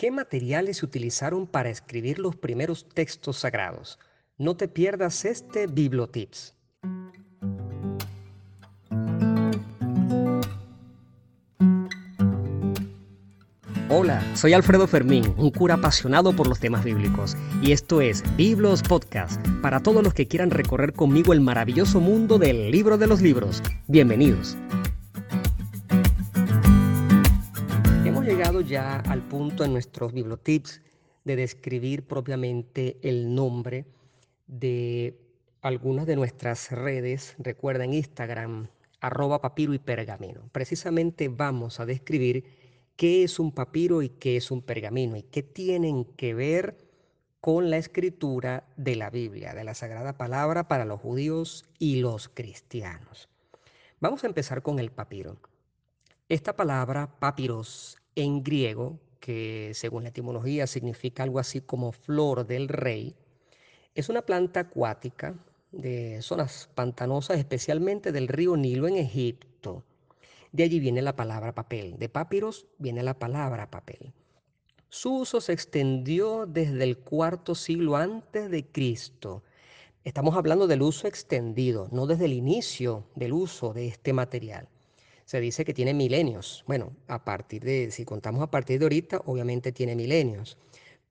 ¿Qué materiales se utilizaron para escribir los primeros textos sagrados? No te pierdas este Bibliotips. Hola, soy Alfredo Fermín, un cura apasionado por los temas bíblicos, y esto es Biblos Podcast, para todos los que quieran recorrer conmigo el maravilloso mundo del libro de los libros. Bienvenidos. Ya al punto en nuestros bibliotips de describir propiamente el nombre de algunas de nuestras redes. Recuerden Instagram, arroba papiro y pergamino. Precisamente vamos a describir qué es un papiro y qué es un pergamino y qué tienen que ver con la escritura de la Biblia, de la Sagrada Palabra para los judíos y los cristianos. Vamos a empezar con el papiro. Esta palabra, papiros, en griego, que según la etimología significa algo así como flor del rey, es una planta acuática de zonas pantanosas, especialmente del río Nilo en Egipto. De allí viene la palabra papel. De papiros viene la palabra papel. Su uso se extendió desde el cuarto siglo antes de Cristo. Estamos hablando del uso extendido, no desde el inicio del uso de este material se dice que tiene milenios. Bueno, a partir de, si contamos a partir de ahorita, obviamente tiene milenios,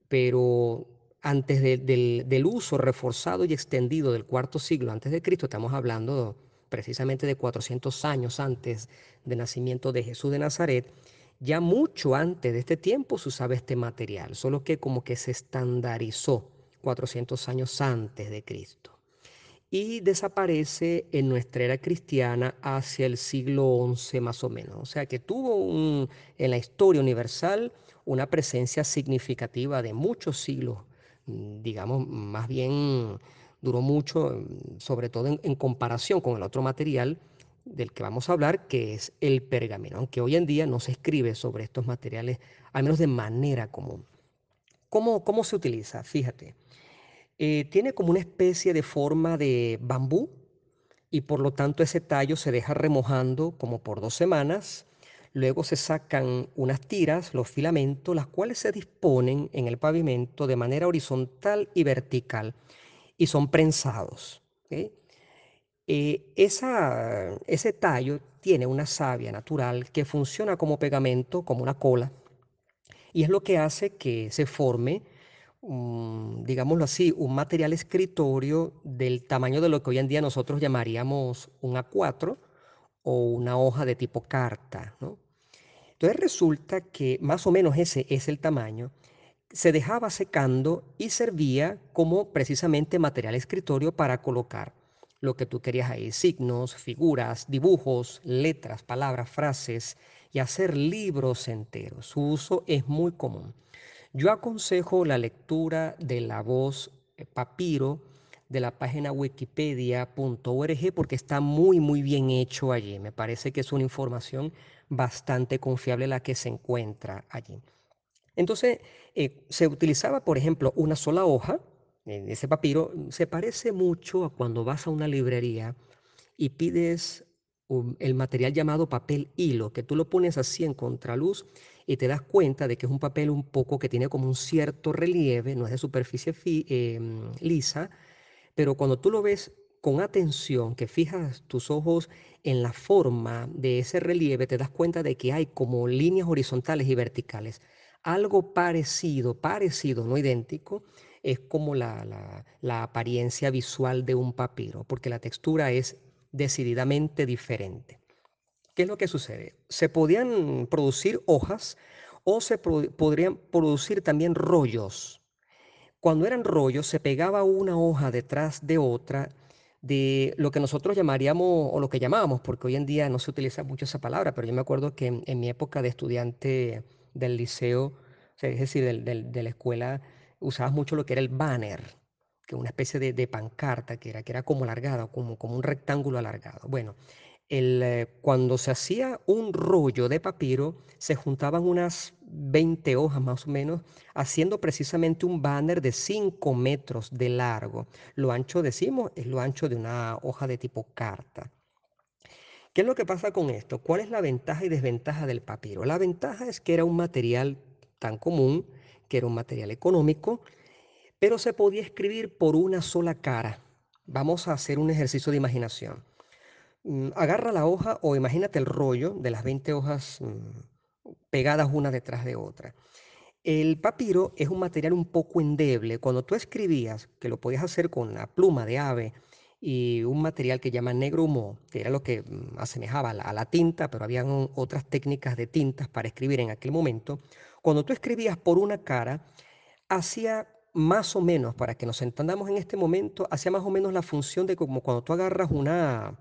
pero antes del, del, uso reforzado y extendido del cuarto siglo antes de Cristo, estamos hablando precisamente de 400 años antes del nacimiento de Jesús de Nazaret, ya mucho antes de este tiempo se usaba este material, solo que como que se estandarizó 400 años antes de Cristo y desaparece en nuestra era cristiana hacia el siglo XI más o menos. O sea que tuvo en la historia universal una presencia significativa de muchos siglos, mm, digamos, más bien duró mucho, mm, sobre todo en, en comparación con el otro material del que vamos a hablar, que es el pergamino, aunque hoy en día no se escribe sobre estos materiales, al menos de manera común. ¿Cómo, cómo se utiliza? Fíjate. Eh, tiene como una especie de forma de bambú y por lo tanto ese tallo se deja remojando como por dos semanas. Luego se sacan unas tiras, los filamentos, las cuales se disponen en el pavimento de manera horizontal y vertical y son prensados. Eh, ese tallo tiene una savia natural que funciona como pegamento, como una cola, y es lo que hace que se forme digámoslo así, un material escritorio del tamaño de lo que hoy en día nosotros llamaríamos un A4 o una hoja de tipo carta. Entonces resulta que más o menos ese es el tamaño. Se dejaba secando y servía como precisamente material escritorio para colocar lo que tú querías ahí, signos, figuras, dibujos, letras, palabras, frases y hacer libros enteros. Su uso es muy común. Yo aconsejo la lectura de la voz eh, papiro de la página wikipedia.org porque está muy, muy bien hecho allí. Me parece que es una información bastante confiable la que se encuentra allí. Entonces, eh, se utilizaba, por ejemplo, una sola hoja. En ese papiro se parece mucho a cuando vas a una librería y pides el material llamado papel hilo, que tú lo pones así en contraluz y te das cuenta de que es un papel un poco que tiene como un cierto relieve, no es de superficie em, lisa, pero cuando tú lo ves con atención, que fijas tus ojos en la forma de ese relieve, te das cuenta de que hay como líneas horizontales y verticales. Algo parecido, parecido, no idéntico, es como la, la apariencia visual de un papiro, porque la textura es decididamente diferente. ¿Qué es lo que sucede? Se podían producir hojas o se podrían producir también rollos. Cuando eran rollos se pegaba una hoja detrás de otra de lo que nosotros llamaríamos, o lo que llamábamos, porque hoy en día no se utiliza mucho esa palabra, pero yo me acuerdo que en, mi época de estudiante del liceo, es decir, de la escuela, usabas mucho lo que era el banner, que una especie de, pancarta que era, que era como alargada, como, como un rectángulo alargado. Bueno, eh, cuando se hacía un rollo de papiro, se juntaban unas 20 hojas más o menos, haciendo precisamente un banner de 5 metros de largo. Lo ancho, decimos, es lo ancho de una hoja de tipo carta. ¿Qué es lo que pasa con esto? ¿Cuál es la ventaja y desventaja del papiro? La ventaja es que era un material tan común que era un material económico, pero se podía escribir por una sola cara. Vamos a hacer un ejercicio de imaginación. Mm, agarra la hoja o imagínate el rollo de las 20 hojas mm, pegadas una detrás de otra. El papiro es un material un poco endeble. Cuando tú escribías, que lo podías hacer con la pluma de ave y un material que llaman negro humo, que era lo que mm, asemejaba a la, tinta, pero había otras técnicas de tintas para escribir en aquel momento. Cuando tú escribías por una cara, hacía más o menos, para que nos entendamos en este momento, hacía más o menos la función de como cuando tú agarras una,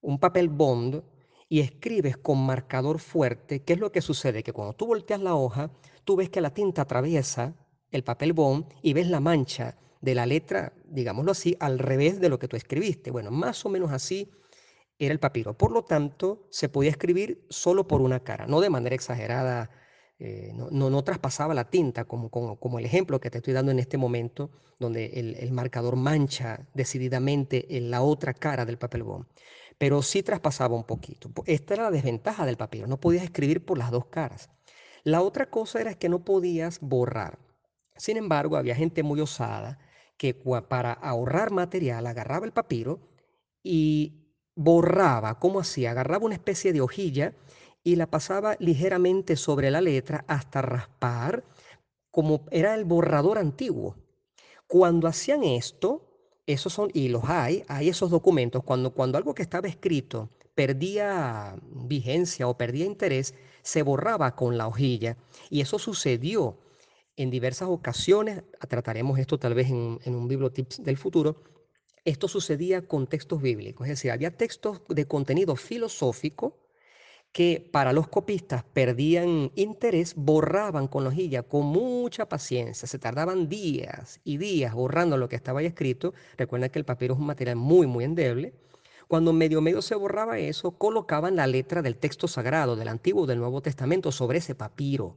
un papel bond y escribes con marcador fuerte, ¿qué es lo que sucede? Que cuando tú volteas la hoja, tú ves que la tinta atraviesa el papel bond y ves la mancha de la letra, digámoslo así, al revés de lo que tú escribiste. Bueno, más o menos así era el papiro. Por lo tanto, se podía escribir solo por una cara, no de manera exagerada, eh, no, no, traspasaba la tinta, como, como, el ejemplo que te estoy dando en este momento, donde el, el marcador mancha decididamente en la otra cara del papel bond pero sí traspasaba un poquito. Esta era la desventaja del papiro, no podías escribir por las dos caras. La otra cosa era que no podías borrar. Sin embargo, había gente muy osada que para ahorrar material agarraba el papiro y borraba, ¿cómo hacía? Agarraba una especie de hojilla y la pasaba ligeramente sobre la letra hasta raspar, como era el borrador antiguo. Cuando hacían esto, esos son, y los hay, hay esos documentos, cuando, cuando algo que estaba escrito perdía vigencia o perdía interés, se borraba con la hojilla. Y eso sucedió en diversas ocasiones, trataremos esto tal vez en, en un bibliotips del futuro, esto sucedía con textos bíblicos, es decir, había textos de contenido filosófico que para los copistas perdían interés, borraban con la hojilla con mucha paciencia, se tardaban días y días borrando lo que estaba ahí escrito. Recuerden que el papiro es un material muy, muy endeble. Cuando medio medio se borraba eso, colocaban la letra del texto sagrado del Antiguo y del Nuevo Testamento sobre ese papiro.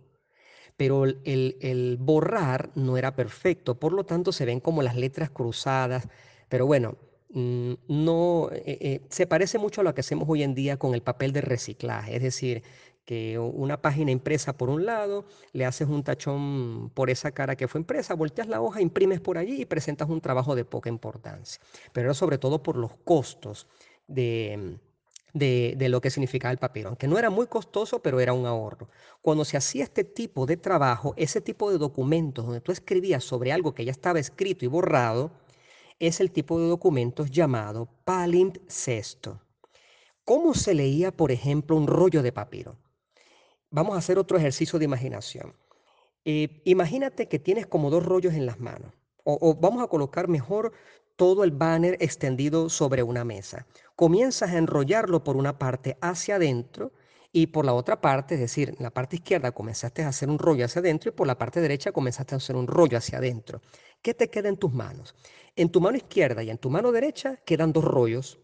Pero el, el borrar no era perfecto, por lo tanto se ven como las letras cruzadas. Pero bueno, no eh, eh, se parece mucho a lo que hacemos hoy en día con el papel de reciclaje, es decir, que una página impresa por un lado, le haces un tachón por esa cara que fue impresa, volteas la hoja, imprimes por allí y presentas un trabajo de poca importancia. Pero era sobre todo por los costos de, de, de, lo que significaba el papiro, aunque no era muy costoso, pero era un ahorro. Cuando se hacía este tipo de trabajo, ese tipo de documentos donde tú escribías sobre algo que ya estaba escrito y borrado, es el tipo de documentos llamado palimpsesto. ¿Cómo se leía, por ejemplo, un rollo de papiro? Vamos a hacer otro ejercicio de imaginación. Eh, imagínate que tienes como dos rollos en las manos. O, vamos a colocar mejor todo el banner extendido sobre una mesa. Comienzas a enrollarlo por una parte hacia adentro y por la otra parte, es decir, en la parte izquierda comenzaste a hacer un rollo hacia adentro y por la parte derecha comenzaste a hacer un rollo hacia adentro. ¿Qué te queda en tus manos? En tu mano izquierda y en tu mano derecha quedan dos rollos.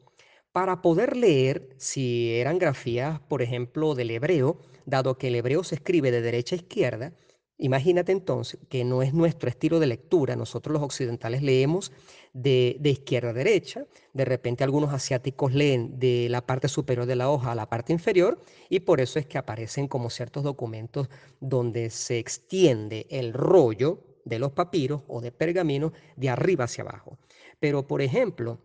Para poder leer, si eran grafías, por ejemplo, del hebreo, dado que el hebreo se escribe de derecha a izquierda, imagínate entonces que no es nuestro estilo de lectura. Nosotros los occidentales leemos de, izquierda a derecha, de repente algunos asiáticos leen de la parte superior de la hoja a la parte inferior y por eso es que aparecen como ciertos documentos donde se extiende el rollo de los papiros o de pergaminos de arriba hacia abajo. Pero, por ejemplo,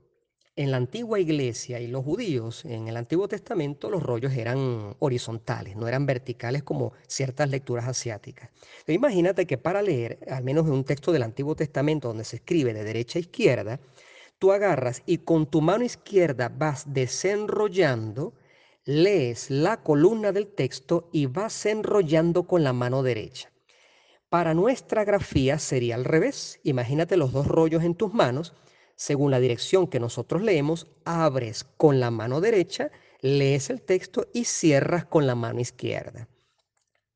en la antigua iglesia y los judíos, en el Antiguo Testamento, los rollos eran horizontales, no eran verticales como ciertas lecturas asiáticas. imagínate que para leer, al menos en un texto del Antiguo Testamento donde se escribe de derecha a izquierda, tú agarras y con tu mano izquierda vas desenrollando, lees la columna del texto y vas enrollando con la mano derecha. Para nuestra grafía sería al revés. Imagínate los dos rollos en tus manos. Según la dirección que nosotros leemos, abres con la mano derecha, lees el texto y cierras con la mano izquierda.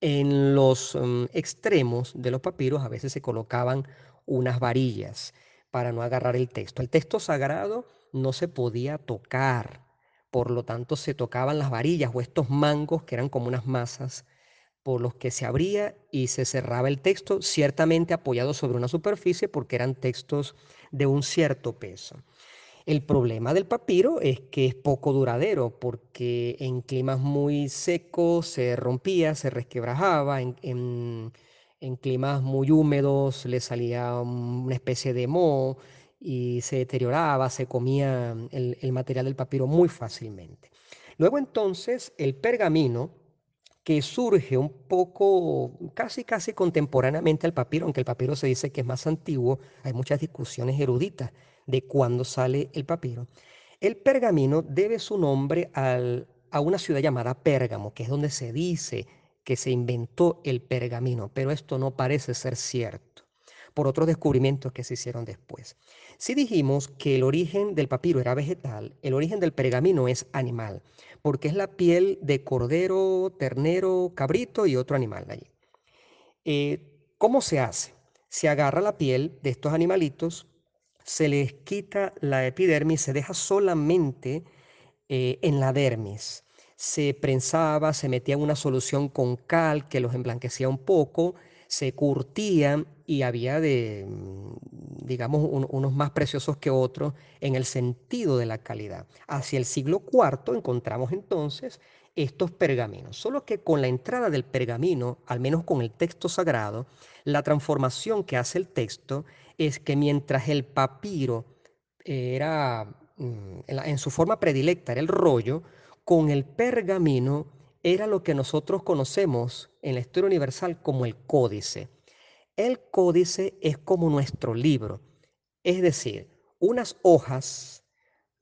En los mm, extremos de los papiros a veces se colocaban unas varillas para no agarrar el texto. El texto sagrado no se podía tocar, por lo tanto se tocaban las varillas o estos mangos que eran como unas masas por los que se abría y se cerraba el texto, ciertamente apoyado sobre una superficie porque eran textos de un cierto peso. El problema del papiro es que es poco duradero porque en climas muy secos se rompía, se resquebrajaba, en, En climas muy húmedos le salía una especie de moho y se deterioraba, se comía el, el material del papiro muy fácilmente. Luego entonces el pergamino, que surge un poco, casi casi contemporáneamente al papiro, aunque el papiro se dice que es más antiguo, hay muchas discusiones eruditas de cuándo sale el papiro. El pergamino debe su nombre a una ciudad llamada Pérgamo, que es donde se dice que se inventó el pergamino, pero esto no parece ser cierto por otros descubrimientos que se hicieron después. Si dijimos que el origen del papiro era vegetal, el origen del pergamino es animal, porque es la piel de cordero, ternero, cabrito y otro animal allí. Eh, ¿Cómo se hace? Se agarra la piel de estos animalitos, se les quita la epidermis, se deja solamente eh, en la dermis. Se prensaba, se metía en una solución con cal que los emblanquecía un poco, se curtían y había de, mm, digamos, unos más preciosos que otros en el sentido de la calidad. Hacia el siglo IV encontramos entonces estos pergaminos, solo que con la entrada del pergamino, al menos con el texto sagrado, la transformación que hace el texto es que mientras el papiro era, mm, en su forma predilecta, era el rollo, con el pergamino era lo que nosotros conocemos en la historia universal como el códice. El códice es como nuestro libro, es decir, unas hojas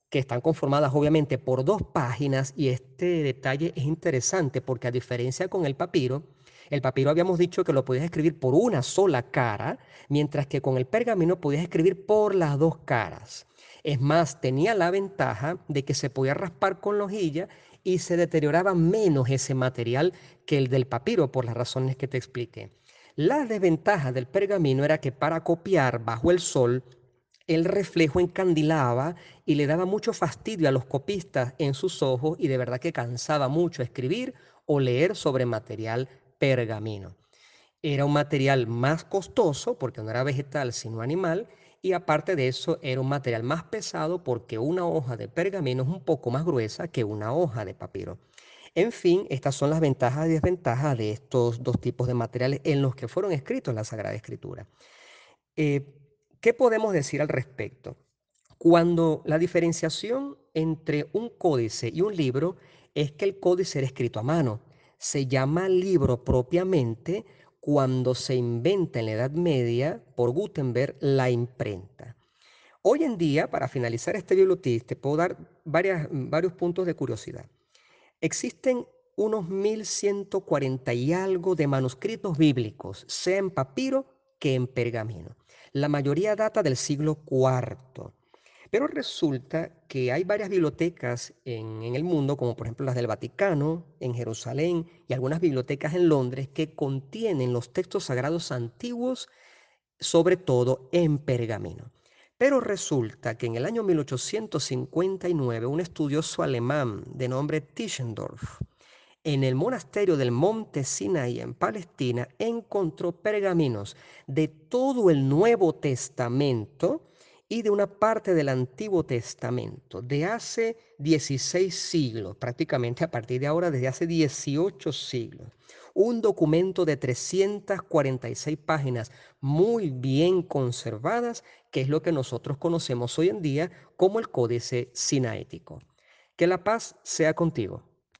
que están conformadas obviamente por dos páginas y este detalle es interesante porque a diferencia con el papiro, el papiro habíamos dicho que lo podías escribir por una sola cara, mientras que con el pergamino podías escribir por las dos caras. Es más, tenía la ventaja de que se podía raspar con la hojilla y se deterioraba menos ese material que el del papiro por las razones que te expliqué. La desventaja del pergamino era que para copiar bajo el sol, el reflejo encandilaba y le daba mucho fastidio a los copistas en sus ojos y de verdad que cansaba mucho escribir o leer sobre material pergamino. Era un material más costoso porque no era vegetal sino animal y aparte de eso era un material más pesado porque una hoja de pergamino es un poco más gruesa que una hoja de papiro. En fin, estas son las ventajas y desventajas de estos dos tipos de materiales en los que fueron escritos la Sagrada Escritura. Eh, ¿Qué podemos decir al respecto? Cuando la diferenciación entre un códice y un libro es que el códice era escrito a mano, se llama libro propiamente cuando se inventa en la Edad Media por Gutenberg la imprenta. Hoy en día, para finalizar este bibliotipo, te puedo dar varios puntos de curiosidad. Existen unos 1140 y algo de manuscritos bíblicos, sea en papiro que en pergamino. La mayoría data del siglo IV. Pero resulta que hay varias bibliotecas en, el mundo, como por ejemplo las del Vaticano, en Jerusalén, y algunas bibliotecas en Londres, que contienen los textos sagrados antiguos, sobre todo en pergamino. Pero resulta que en el año 1859 un estudioso alemán de nombre Tischendorf en el monasterio del monte Sinai en Palestina encontró pergaminos de todo el Nuevo Testamento y de una parte del Antiguo Testamento de hace 16 siglos, prácticamente a partir de ahora desde hace 18 siglos un documento de 346 páginas muy bien conservadas, que es lo que nosotros conocemos hoy en día como el Códice Sinaético. Que la paz sea contigo.